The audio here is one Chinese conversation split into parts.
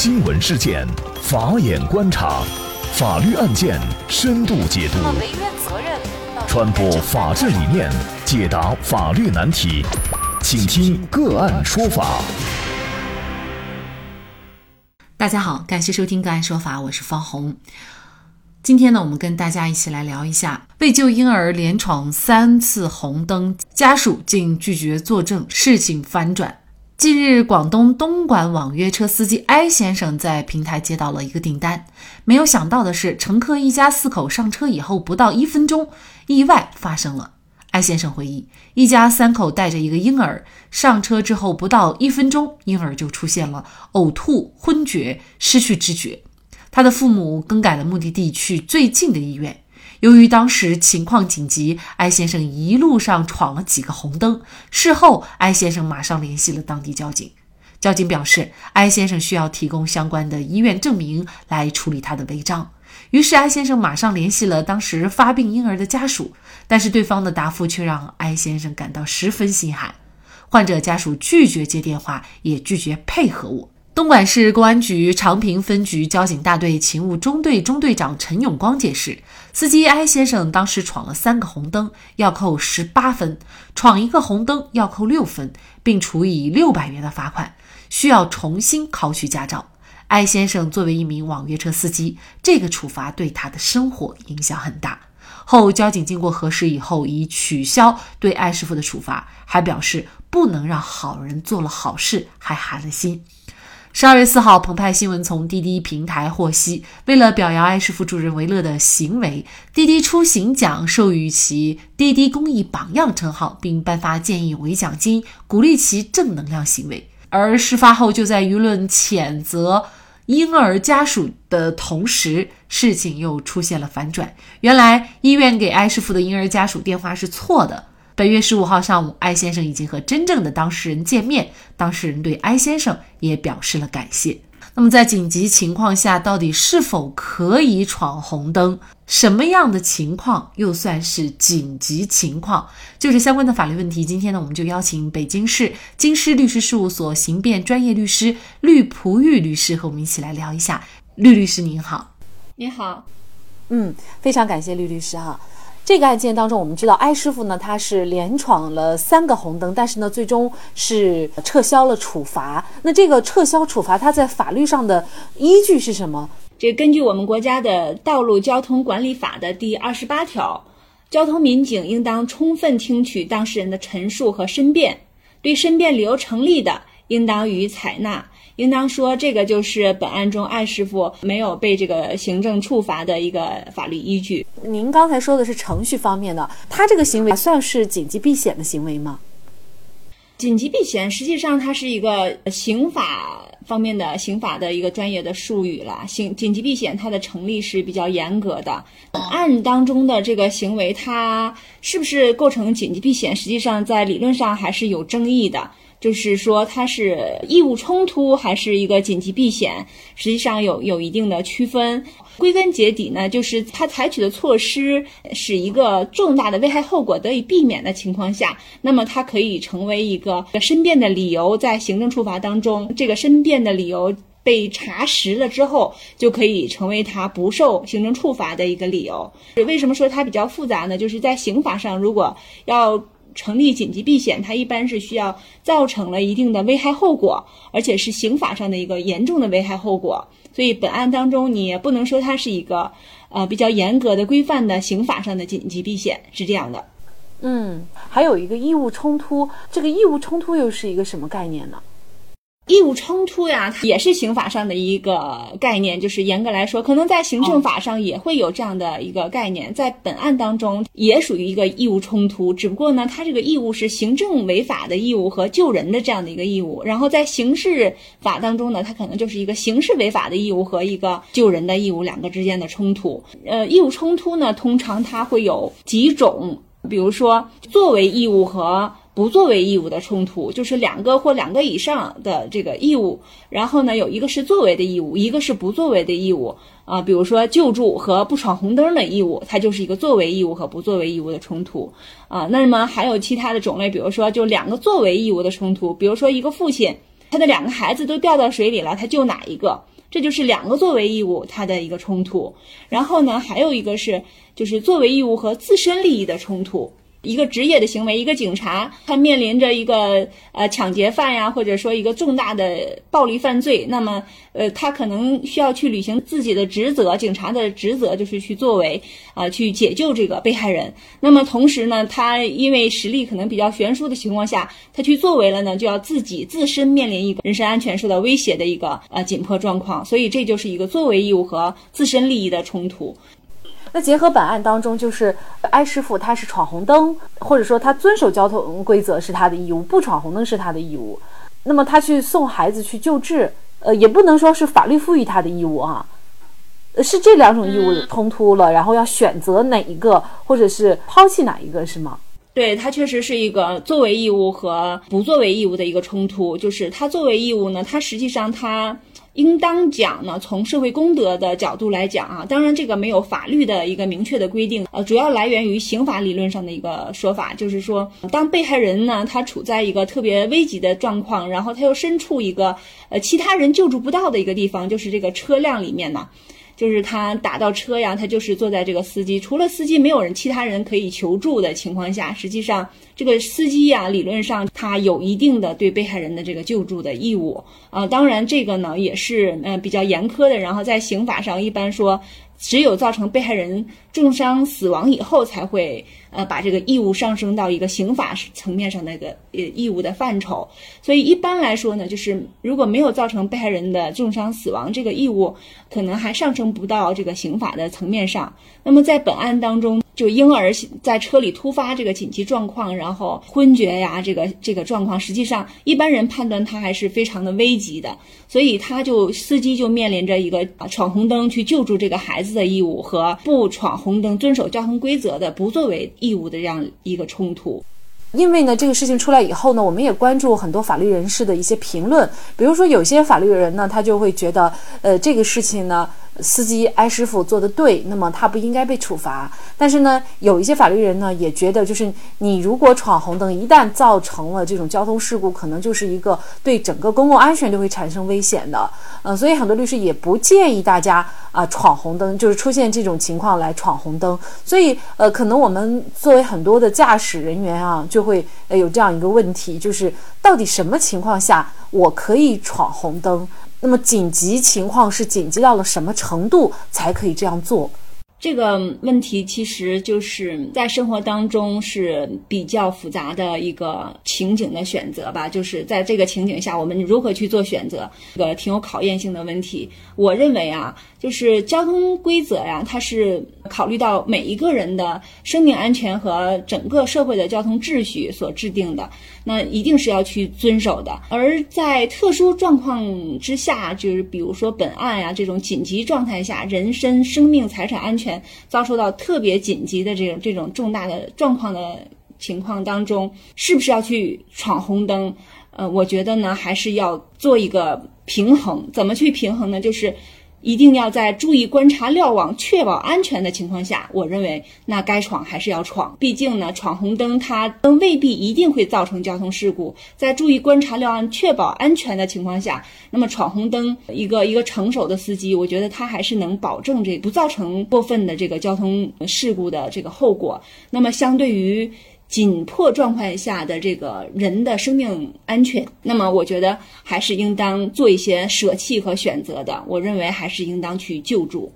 新闻事件，法眼观察，法律案件深度解读，传播法治理念，解答法律难题，请听个案说法。大家好，感谢收听个案说法，我是方红。今天呢，我们跟大家一起来聊一下为救婴儿连闯三次红灯，家属竟拒绝作证，事情反转。近日，广东东莞网约车司机艾先生在平台接到了一个订单，没有想到的是，乘客一家四口上车以后不到一分钟，意外发生了。艾先生回忆，一家三口带着一个婴儿上车之后不到一分钟，婴儿就出现了呕吐、昏厥、失去知觉。他的父母更改了目的地，去最近的医院。由于当时情况紧急，艾先生一路上闯了几个红灯。事后，艾先生马上联系了当地交警。交警表示，艾先生需要提供相关的医院证明来处理他的违章。于是，艾先生马上联系了当时发病婴儿的家属，但是对方的答复却让艾先生感到十分心寒。患者家属拒绝接电话，也拒绝配合我。东莞市公安局长平分局交警大队勤务中队中队长陈永光解释，司机艾先生当时闯了三个红灯，要扣十八分；闯一个红灯要扣六分，并处以六百元的罚款，需要重新考取驾照。艾先生作为一名网约车司机，这个处罚对他的生活影响很大。后交警经过核实以后，已取消对艾师傅的处罚，还表示不能让好人做了好事还寒了心。十二月四号，澎湃新闻从滴滴平台获悉，为了表扬艾师傅助人为乐的行为，滴滴出行奖授予其“滴滴公益榜样”称号，并颁发见义勇为奖金，鼓励其正能量行为。而事发后，就在舆论谴责婴儿家属的同时，事情又出现了反转。原来，医院给艾师傅的婴儿家属电话是错的。本月十五号上午，艾先生已经和真正的当事人见面，当事人对艾先生也表示了感谢。那么，在紧急情况下，到底是否可以闯红灯？什么样的情况又算是紧急情况？就是相关的法律问题。今天呢，我们就邀请北京市京师律师事务所刑辩专业律师绿璞玉律师和我们一起来聊一下。绿律师您好，你好，嗯，非常感谢绿律师哈。这个案件当中，我们知道艾师傅呢，他是连闯了三个红灯，但是呢，最终是撤销了处罚。那这个撤销处罚，它在法律上的依据是什么？这根据我们国家的《道路交通管理法》的第二十八条，交通民警应当充分听取当事人的陈述和申辩，对申辩理由成立的，应当予以采纳。应当说，这个就是本案中艾师傅没有被这个行政处罚的一个法律依据。您刚才说的是程序方面的，他这个行为算是紧急避险的行为吗？紧急避险实际上它是一个刑法方面的刑法的一个专业的术语了。刑紧急避险它的成立是比较严格的。本案当中的这个行为，它是不是构成紧急避险，实际上在理论上还是有争议的。就是说，它是义务冲突还是一个紧急避险，实际上有有一定的区分。归根结底呢，就是他采取的措施使一个重大的危害后果得以避免的情况下，那么它可以成为一个申辩的理由，在行政处罚当中，这个申辩的理由被查实了之后，就可以成为他不受行政处罚的一个理由。为什么说它比较复杂呢？就是在刑法上，如果要成立紧急避险，它一般是需要造成了一定的危害后果，而且是刑法上的一个严重的危害后果。所以本案当中，你也不能说它是一个呃比较严格的规范的刑法上的紧急避险，是这样的。嗯，还有一个义务冲突，这个义务冲突又是一个什么概念呢？义务冲突呀，也是刑法上的一个概念，就是严格来说，可能在行政法上也会有这样的一个概念，在本案当中也属于一个义务冲突，只不过呢，它这个义务是行政违法的义务和救人的这样的一个义务，然后在刑事法当中呢，它可能就是一个刑事违法的义务和一个救人的义务两个之间的冲突。呃，义务冲突呢，通常它会有几种，比如说作为义务和。不作为义务的冲突，就是两个或两个以上的这个义务，然后呢，有一个是作为的义务，一个是不作为的义务啊。比如说救助和不闯红灯的义务，它就是一个作为义务和不作为义务的冲突啊。那么还有其他的种类，比如说就两个作为义务的冲突，比如说一个父亲他的两个孩子都掉到水里了，他救哪一个？这就是两个作为义务它的一个冲突。然后呢，还有一个是就是作为义务和自身利益的冲突。一个职业的行为，一个警察，他面临着一个呃抢劫犯呀，或者说一个重大的暴力犯罪，那么呃他可能需要去履行自己的职责，警察的职责就是去作为啊去解救这个被害人。那么同时呢，他因为实力可能比较悬殊的情况下，他去作为了呢，就要自己自身面临一个人身安全受到威胁的一个呃紧迫状况，所以这就是一个作为义务和自身利益的冲突。那结合本案当中，就是艾师傅他是闯红灯，或者说他遵守交通规则是他的义务，不闯红灯是他的义务。那么他去送孩子去救治，呃，也不能说是法律赋予他的义务啊，是这两种义务冲突了，然后要选择哪一个，或者是抛弃哪一个，是吗？对，它确实是一个作为义务和不作为义务的一个冲突。就是他作为义务呢，它实际上它。应当讲呢，从社会公德的角度来讲啊，当然这个没有法律的一个明确的规定，呃，主要来源于刑法理论上的一个说法，就是说，当被害人呢，他处在一个特别危急的状况，然后他又身处一个呃其他人救助不到的一个地方，就是这个车辆里面呢。就是他打到车呀，他就是坐在这个司机，除了司机没有人，其他人可以求助的情况下，实际上这个司机呀，理论上他有一定的对被害人的这个救助的义务啊。当然，这个呢也是嗯比较严苛的，然后在刑法上一般说。只有造成被害人重伤死亡以后，才会呃把这个义务上升到一个刑法层面上的一个呃义务的范畴。所以一般来说呢，就是如果没有造成被害人的重伤死亡，这个义务可能还上升不到这个刑法的层面上。那么在本案当中。就婴儿在车里突发这个紧急状况，然后昏厥呀，这个这个状况，实际上一般人判断他还是非常的危急的，所以他就司机就面临着一个闯红灯去救助这个孩子的义务和不闯红灯遵守交通规则的不作为义务的这样一个冲突。因为呢，这个事情出来以后呢，我们也关注很多法律人士的一些评论，比如说有些法律人呢，他就会觉得，呃，这个事情呢。司机艾师傅做的对，那么他不应该被处罚。但是呢，有一些法律人呢也觉得，就是你如果闯红灯，一旦造成了这种交通事故，可能就是一个对整个公共安全都会产生危险的。嗯，所以很多律师也不建议大家啊闯红灯，就是出现这种情况来闯红灯。所以呃，可能我们作为很多的驾驶人员啊，就会呃有这样一个问题，就是到底什么情况下我可以闯红灯？那么紧急情况是紧急到了什么程度才可以这样做？这个问题其实就是在生活当中是比较复杂的一个情景的选择吧。就是在这个情景下，我们如何去做选择，这个挺有考验性的问题。我认为啊，就是交通规则呀，它是考虑到每一个人的生命安全和整个社会的交通秩序所制定的，那一定是要去遵守的。而在特殊状况之下，就是比如说本案呀这种紧急状态下，人身、生命、财产安全。遭受到特别紧急的这种这种重大的状况的情况当中，是不是要去闯红灯？呃，我觉得呢，还是要做一个平衡。怎么去平衡呢？就是。一定要在注意观察瞭望、确保安全的情况下，我认为那该闯还是要闯。毕竟呢，闯红灯它未必一定会造成交通事故。在注意观察瞭望、确保安全的情况下，那么闯红灯，一个一个成熟的司机，我觉得他还是能保证这不造成过分的这个交通事故的这个后果。那么相对于。紧迫状况下的这个人的生命安全，那么我觉得还是应当做一些舍弃和选择的。我认为还是应当去救助。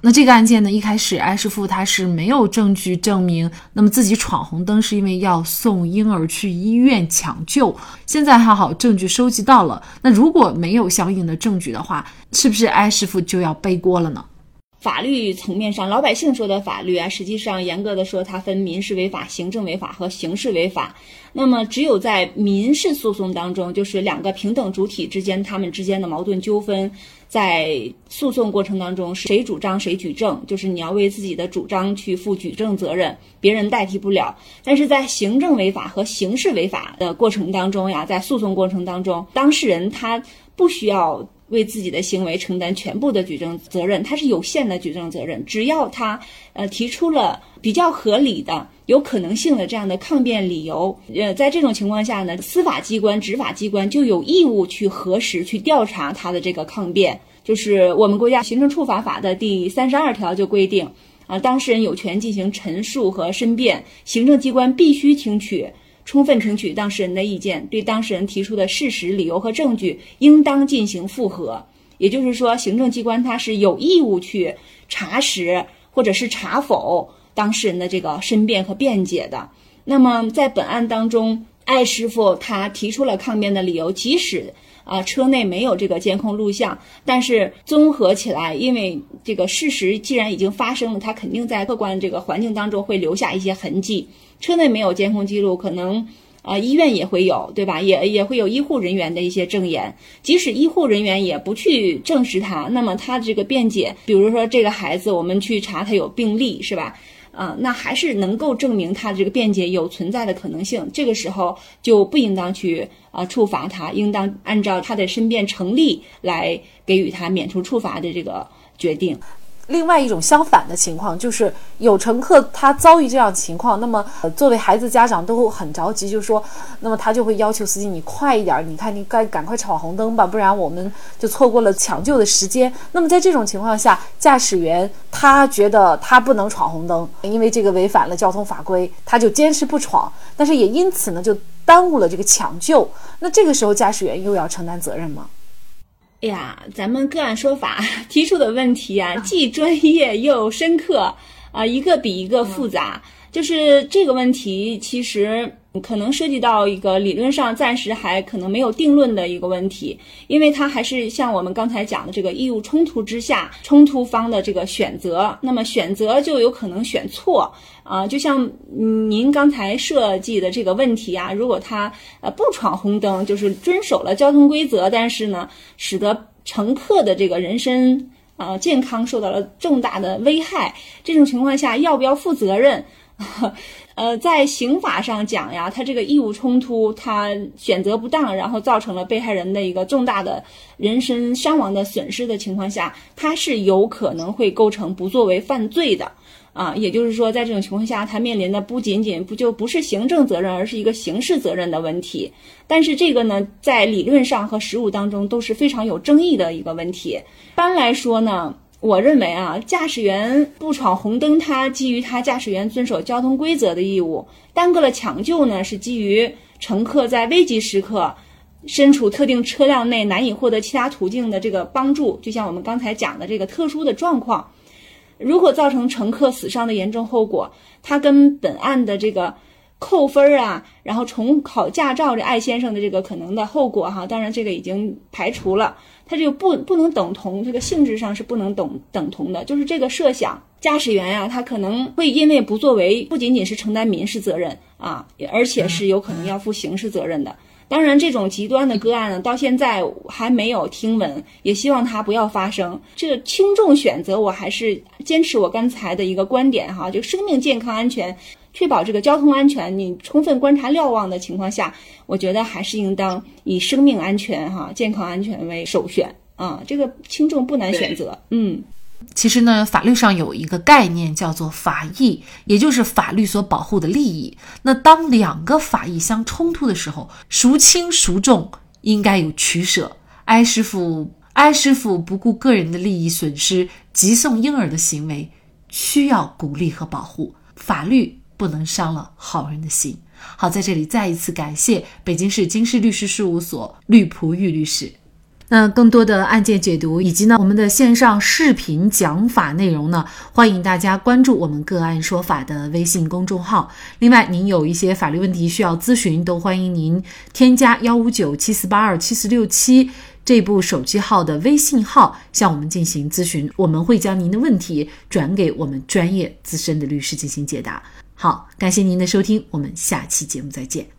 那这个案件呢，一开始艾师傅他是没有证据证明，那么自己闯红灯是因为要送婴儿去医院抢救。现在还好，证据收集到了。那如果没有相应的证据的话，是不是艾师傅就要背锅了呢？法律层面上，老百姓说的法律啊，实际上严格的说，它分民事违法、行政违法和刑事违法。那么，只有在民事诉讼当中，就是两个平等主体之间，他们之间的矛盾纠纷，在诉讼过程当中，谁主张谁举证，就是你要为自己的主张去负举证责任，别人代替不了。但是在行政违法和刑事违法的过程当中呀，在诉讼过程当中，当事人他不需要。为自己的行为承担全部的举证责任，他是有限的举证责任。只要他呃提出了比较合理的、有可能性的这样的抗辩理由，呃，在这种情况下呢，司法机关、执法机关就有义务去核实、去调查他的这个抗辩。就是我们国家行政处罚法的第三十二条就规定，啊，当事人有权进行陈述和申辩，行政机关必须听取。充分听取当事人的意见，对当事人提出的事实、理由和证据，应当进行复核。也就是说，行政机关他是有义务去查实或者是查否当事人的这个申辩和辩解的。那么，在本案当中，艾师傅他提出了抗辩的理由，即使啊车内没有这个监控录像，但是综合起来，因为这个事实既然已经发生了，他肯定在客观这个环境当中会留下一些痕迹。车内没有监控记录，可能啊医院也会有，对吧？也也会有医护人员的一些证言。即使医护人员也不去证实他，那么他这个辩解，比如说这个孩子，我们去查他有病历，是吧？啊，那还是能够证明他的这个辩解有存在的可能性。这个时候就不应当去啊处罚他，应当按照他的申辩成立来给予他免除处罚的这个决定。另外一种相反的情况，就是有乘客他遭遇这样情况，那么作为孩子家长都很着急，就说，那么他就会要求司机你快一点，你看你该赶快闯红灯吧，不然我们就错过了抢救的时间。那么在这种情况下，驾驶员他觉得他不能闯红灯，因为这个违反了交通法规，他就坚持不闯，但是也因此呢就耽误了这个抢救。那这个时候驾驶员又要承担责任吗？哎呀，咱们个案说法提出的问题啊，既专业又深刻啊，一个比一个复杂。就是这个问题，其实可能涉及到一个理论上暂时还可能没有定论的一个问题，因为它还是像我们刚才讲的这个义务冲突之下，冲突方的这个选择，那么选择就有可能选错啊。就像您刚才设计的这个问题啊，如果他呃不闯红灯，就是遵守了交通规则，但是呢，使得乘客的这个人身啊健康受到了重大的危害，这种情况下要不要负责任？呃，在刑法上讲呀，他这个义务冲突，他选择不当，然后造成了被害人的一个重大的人身伤亡的损失的情况下，他是有可能会构成不作为犯罪的啊。也就是说，在这种情况下，他面临的不仅仅不就不是行政责任，而是一个刑事责任的问题。但是这个呢，在理论上和实务当中都是非常有争议的一个问题。一般来说呢。我认为啊，驾驶员不闯红灯，他基于他驾驶员遵守交通规则的义务；耽搁了抢救呢，是基于乘客在危急时刻身处特定车辆内难以获得其他途径的这个帮助。就像我们刚才讲的这个特殊的状况，如果造成乘客死伤的严重后果，他跟本案的这个扣分啊，然后重考驾照这艾先生的这个可能的后果哈，当然这个已经排除了。它就不不能等同，这个性质上是不能等等同的。就是这个设想，驾驶员呀，他可能会因为不作为，不仅仅是承担民事责任啊，而且是有可能要负刑事责任的。当然，这种极端的个案呢，到现在还没有听闻，也希望它不要发生。这个轻重选择，我还是坚持我刚才的一个观点哈，就生命健康安全。确保这个交通安全，你充分观察瞭望的情况下，我觉得还是应当以生命安全、哈健康安全为首选啊。这个轻重不难选择。嗯，其实呢，法律上有一个概念叫做法益，也就是法律所保护的利益。那当两个法益相冲突的时候，孰轻孰重，应该有取舍。艾师傅，艾师傅不顾个人的利益损失，急送婴儿的行为，需要鼓励和保护。法律。不能伤了好人的心。好，在这里再一次感谢北京市京师律师事务所律仆玉律师。那更多的案件解读以及呢我们的线上视频讲法内容呢，欢迎大家关注我们个案说法的微信公众号。另外，您有一些法律问题需要咨询，都欢迎您添加幺五九七四八二七四六七这部手机号的微信号向我们进行咨询，我们会将您的问题转给我们专业资深的律师进行解答。好，感谢您的收听，我们下期节目再见。